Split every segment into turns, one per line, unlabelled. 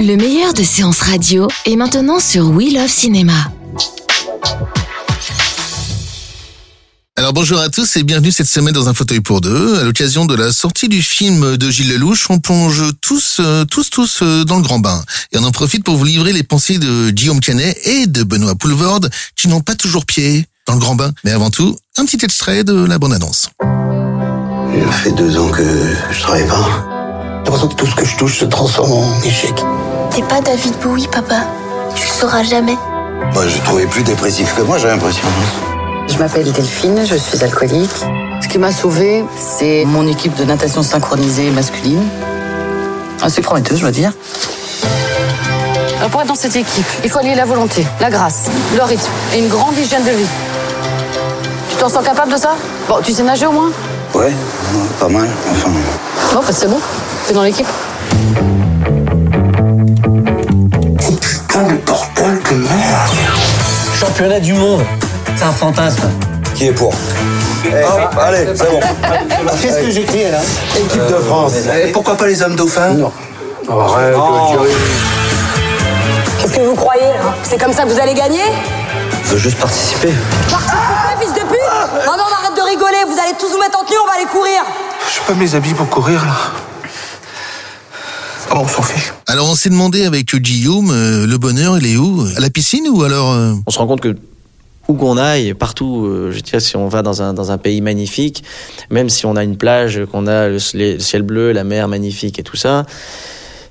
Le meilleur de séances radio est maintenant sur We Love Cinéma.
Alors bonjour à tous et bienvenue cette semaine dans un fauteuil pour deux. À l'occasion de la sortie du film de Gilles Lelouch, on plonge tous, euh, tous, tous euh, dans le grand bain. Et on en profite pour vous livrer les pensées de Guillaume Canet et de Benoît Poulvorde qui n'ont pas toujours pied dans le grand bain. Mais avant tout, un petit extrait de la bande-annonce.
Il fait deux ans que je travaille pas. J'ai l'impression que tout ce que je touche se transforme en échec.
T'es pas David Bowie, papa. Tu le sauras jamais.
Moi, j'ai trouvé plus dépressif que moi, j'ai l'impression.
Je m'appelle Delphine, je suis alcoolique. Ce qui m'a sauvée, c'est mon équipe de natation synchronisée masculine. Assez prometteuse, je dois dire. Alors, Pour être dans cette équipe, il faut allier la volonté, la grâce, le rythme et une grande hygiène de vie. Tu t'en sens capable de ça? Bon, tu sais nager au moins?
Ouais, pas mal. Enfin,
Bon, bah, c'est bon. T'es dans l'équipe
putain de bordel de merde.
Championnat du monde. C'est un fantasme.
Qui est pour Hop, allez, c'est bon. Qu'est-ce que j'écris là Équipe de France. Et pourquoi pas les hommes dauphins Non. Arrête,
Qu'est-ce que vous croyez hein C'est comme ça que vous allez gagner
Je veux juste participer.
Participer, fils de pute Non, non, on arrête de rigoler, vous allez tous vous mettre en tenue, on va aller courir
Je sais pas mes habits pour courir là. Oh, on s'en fiche.
Alors on s'est demandé avec Guillaume, euh, le bonheur il est où? À la piscine ou alors euh,
on se rend compte que où qu'on aille, partout, euh, je dirais, si on va dans un, dans un pays magnifique, même si on a une plage, qu'on a le, le ciel bleu, la mer magnifique et tout ça,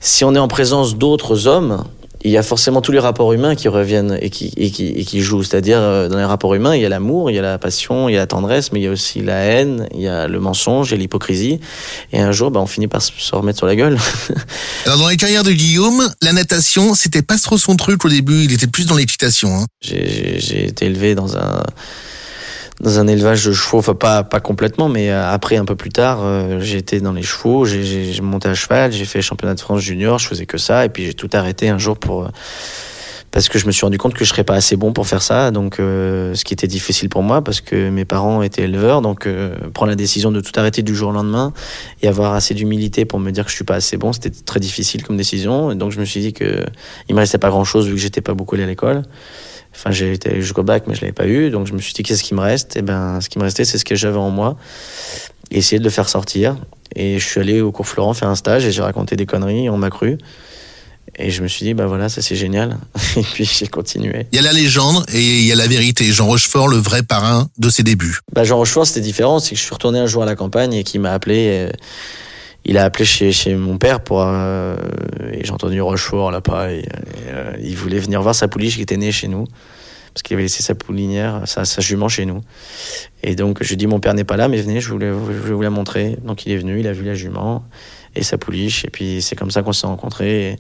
si on est en présence d'autres hommes, il y a forcément tous les rapports humains qui reviennent et qui, et qui, et qui jouent. C'est-à-dire, euh, dans les rapports humains, il y a l'amour, il y a la passion, il y a la tendresse, mais il y a aussi la haine, il y a le mensonge, il y a l'hypocrisie. Et un jour, bah, on finit par se remettre sur la gueule.
Alors dans les carrières de Guillaume, la natation c'était pas trop son truc au début, il était plus dans l'équitation. Hein.
J'ai été élevé dans un dans un élevage de chevaux, enfin pas pas complètement, mais euh, après un peu plus tard, euh, j'ai été dans les chevaux, j'ai- monté à cheval, j'ai fait championnat de France junior, je faisais que ça, et puis j'ai tout arrêté un jour pour euh, parce que je me suis rendu compte que je serais pas assez bon pour faire ça, donc euh, ce qui était difficile pour moi parce que mes parents étaient éleveurs, donc euh, prendre la décision de tout arrêter du jour au lendemain et avoir assez d'humilité pour me dire que je suis pas assez bon, c'était très difficile comme décision, donc je me suis dit que il me restait pas grand chose vu que j'étais pas beaucoup allé à l'école. Enfin, j'ai été jusqu'au bac, mais je l'avais pas eu. Donc, je me suis dit, qu'est-ce qui me reste? Et ben, ce qui me restait, c'est ce que j'avais en moi. Et essayer de le faire sortir. Et je suis allé au cours Florent faire un stage et j'ai raconté des conneries. On m'a cru. Et je me suis dit, bah voilà, ça c'est génial. Et puis, j'ai continué.
Il y a la légende et il y a la vérité. Jean Rochefort, le vrai parrain de ses débuts.
Bah, Jean Rochefort, c'était différent. C'est que je suis retourné un jour à la campagne et qui m'a appelé. euh, il a appelé chez, chez mon père pour. euh, et j'ai entendu Rochefort là-bas. Et, euh, il voulait venir voir sa pouliche qui était née chez nous. Parce qu'il avait laissé sa poulinière, sa, sa jument chez nous. Et donc, je lui dit, mon père n'est pas là, mais venez, je voulais, je voulais vous la montrer. Donc, il est venu, il a vu la jument et sa pouliche. Et puis, c'est comme ça qu'on s'est rencontrés.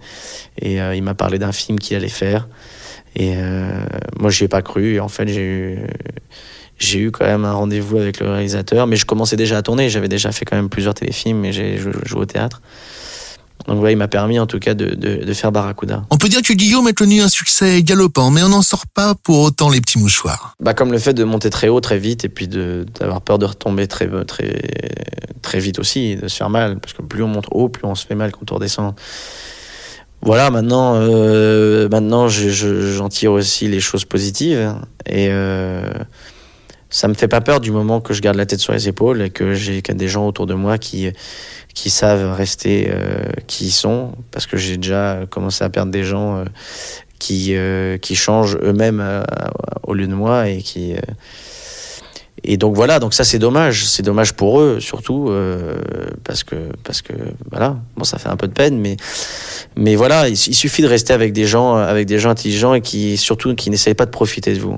Et, euh, il m'a parlé d'un film qu'il allait faire. Et euh, moi, je n'y ai pas cru. Et en fait, j'ai eu j'ai eu quand même un rendez-vous avec le réalisateur, mais je commençais déjà à tourner. J'avais déjà fait quand même plusieurs téléfilms et j'ai jou- joué au théâtre. Donc voilà, il m'a permis en tout cas de, de, de faire Barracuda.
On peut dire que Guillaume a connu un succès galopant, mais on n'en sort pas pour autant les petits mouchoirs.
Bah, comme le fait de monter très haut très vite et puis d'avoir peur de retomber très, très, très vite aussi, de se faire mal. Parce que plus on monte haut, plus on se fait mal quand on redescend. Voilà, maintenant, euh, maintenant je- je- j'en tire aussi les choses positives. Et euh, ça me fait pas peur du moment que je garde la tête sur les épaules et que j'ai des gens autour de moi qui, qui savent rester euh, qui ils sont. Parce que j'ai déjà commencé à perdre des gens euh, qui, euh, qui changent eux-mêmes au lieu de moi et qui. et donc voilà, donc ça c'est dommage, c'est dommage pour eux surtout parce que parce que voilà, bon ça fait un peu de peine, mais mais voilà, il, il suffit de rester avec des gens avec des gens intelligents et qui surtout qui n'essayent pas de profiter de vous.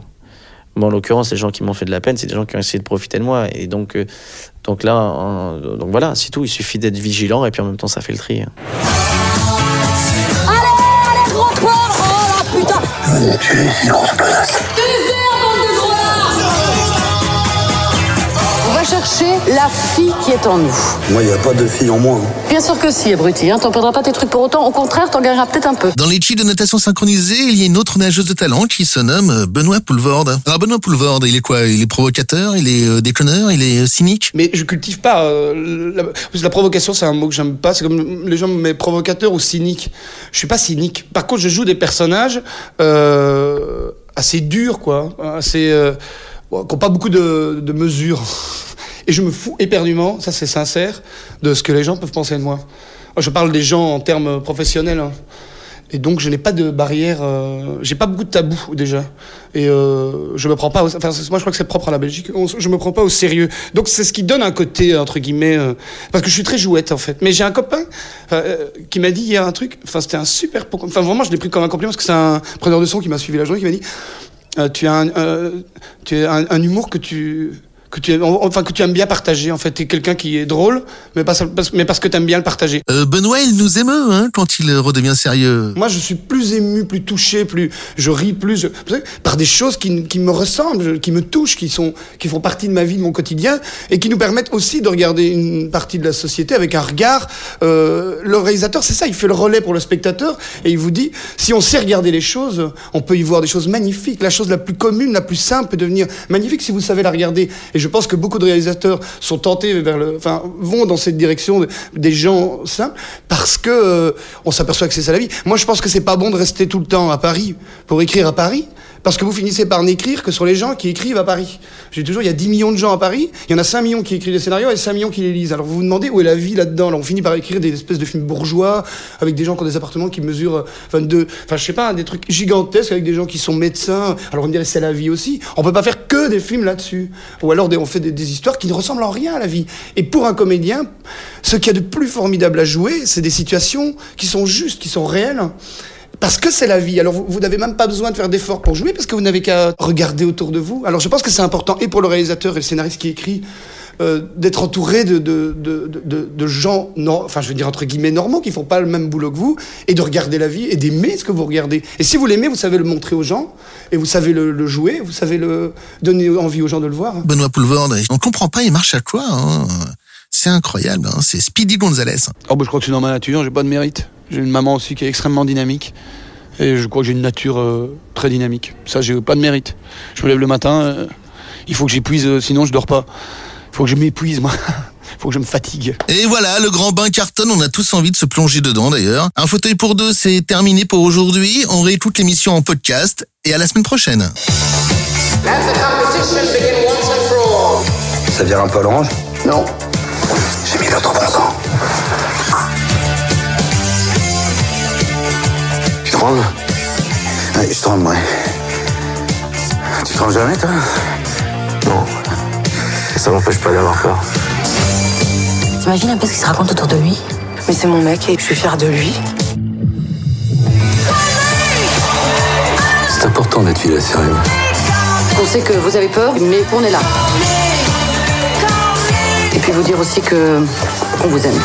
En l'occurrence, les gens qui m'ont fait de la peine, c'est des gens qui ont essayé de profiter de moi. Et donc, euh, donc là, donc voilà, c'est tout. Il suffit d'être vigilant et puis en même temps, ça fait le tri. Hein.
Allez, allez, toi Oh la putain
Tu es une grosse connasse.
On va chercher la fille qui est en nous.
Moi, il n'y a pas de fille en moi. hein.
Bien sûr que si, abruti. Hein. T'en perdras pas tes trucs pour autant. Au contraire, t'en gagneras peut-être un peu.
Dans l'équipe de natation synchronisée, il y a une autre nageuse de talent qui se nomme euh, Benoît Poulvorde. Alors Benoît Poulvorde, il est quoi? Il est provocateur, il est euh, déconneur, il est euh, cynique?
Mais je cultive pas. euh, la, provocation, c'est un mot que j'aime pas. C'est comme les gens me mettent provocateur ou cynique. Je suis pas cynique. Par contre, je joue des personnages euh, assez durs, quoi. Assez. Euh, bon, qui n'ont pas beaucoup de, de mesures. Et je me fous éperdument, ça c'est sincère, de ce que les gens peuvent penser de moi. Je parle des gens en termes professionnels. hein. Et donc, je n'ai pas de barrière. euh, j'ai pas beaucoup de tabous déjà. Et euh, je me prends pas. Au, enfin, moi, je crois que c'est propre à la Belgique. Je me prends pas au sérieux. Donc, c'est ce qui donne un côté entre guillemets. euh, parce que je suis très jouette en fait. Mais j'ai un copain euh, qui m'a dit hier un truc. Enfin, c'était un super. Enfin, vraiment, je l'ai pris comme un compliment parce que c'est un preneur de son qui m'a suivi la journée qui m'a dit euh, tu as un, euh, tu as un humour que tu que tu aimes, enfin que tu aimes bien partager en fait t'es quelqu'un qui est drôle mais pas parce, mais parce que tu aimes bien le partager
Euh, Benoît, il nous émeut hein, quand il redevient sérieux.
moi, je suis plus ému, plus touché, plus je ris plus je- par des choses qui, qui me ressemblent, qui me touchent, qui sont, qui font partie de ma vie, de mon quotidien, et qui nous permettent aussi de regarder une partie de la société avec un regard. Euh, le réalisateur, c'est ça, il fait le relais pour le spectateur, et il vous dit, si on sait regarder les choses, on peut y voir des choses magnifiques. La chose la plus commune, la plus simple, peut devenir magnifique si vous savez la regarder. Et je pense que beaucoup de réalisateurs sont tentés vers le, enfin, vont dans cette direction de- des gens simples parce que euh, on s'aperçoit que c'est ça la vie. Moi, je pense que c'est pas bon de rester tout le temps à Paris pour écrire à Paris. Parce que vous finissez par n'écrire que sur les gens qui écrivent à Paris. J'ai toujours, il y a 10 millions de gens à Paris, il y en a 5 millions qui écrivent des scénarios et 5 millions qui les lisent. Alors vous vous demandez où est la vie là-dedans? On finit par écrire des espèces de films bourgeois, avec des gens qui ont des appartements qui mesurent euh, 22, enfin je sais pas, des trucs gigantesques avec des gens qui sont médecins. Alors on me dirait c'est la vie aussi. On peut pas faire que des films là-dessus. Ou alors on fait des, des histoires qui ne ressemblent en rien à la vie. Et pour un comédien, ce qu'il y a de plus formidable à jouer, c'est des situations qui sont justes, qui sont réelles. Parce que c'est la vie. Alors vous, vous n'avez même pas besoin de faire d'efforts pour jouer parce que vous n'avez qu'à regarder autour de vous. Alors je pense que c'est important et pour le réalisateur et le scénariste qui écrit euh, d'être entouré de, de, de, de, gens, enfin je veux dire entre guillemets normaux, qui font pas le même boulot que vous, et de regarder la vie et d'aimer ce que vous regardez. Et si vous l'aimez, vous savez le montrer aux gens, et vous savez le, le jouer, vous savez le donner envie aux gens de le voir.
Benoît Poulvorde, on comprend pas, il marche à quoi hein? C'est incroyable, hein c'est Speedy Gonzalez.
Oh bah, je crois que c'est dans ma nature, j'ai pas de mérite. J'ai une maman aussi qui est extrêmement dynamique. Et je crois que j'ai une nature euh, très dynamique. Ça, j'ai pas de mérite. Je me lève le matin, euh, il faut que j'épuise, euh, sinon je dors pas. Il faut que je m'épuise, moi. Il faut que je me fatigue.
Et voilà, le grand bain cartonne, on a tous envie de se plonger dedans d'ailleurs. Un fauteuil pour deux, c'est terminé pour aujourd'hui. On réécoute l'émission en podcast et à la semaine prochaine.
Ça vire un peu à l'orange Non. J'ai mis l'autre bon sang. Tu trembles Ouais, je tremble, ouais. Tu trembles jamais, toi Non. Ça m'empêche pas d'avoir peur.
T'imagines un peu ce qu'il se raconte autour de lui Mais c'est mon mec et je suis fière de lui.
C'est important d'être fidèle à rêves.
On sait que vous avez peur, mais qu'on est là. Vous dire aussi que qu'on vous aime.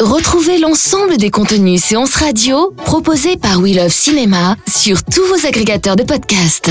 Retrouvez l'ensemble des contenus séances radio proposés par We Love Cinéma sur tous vos agrégateurs de podcasts.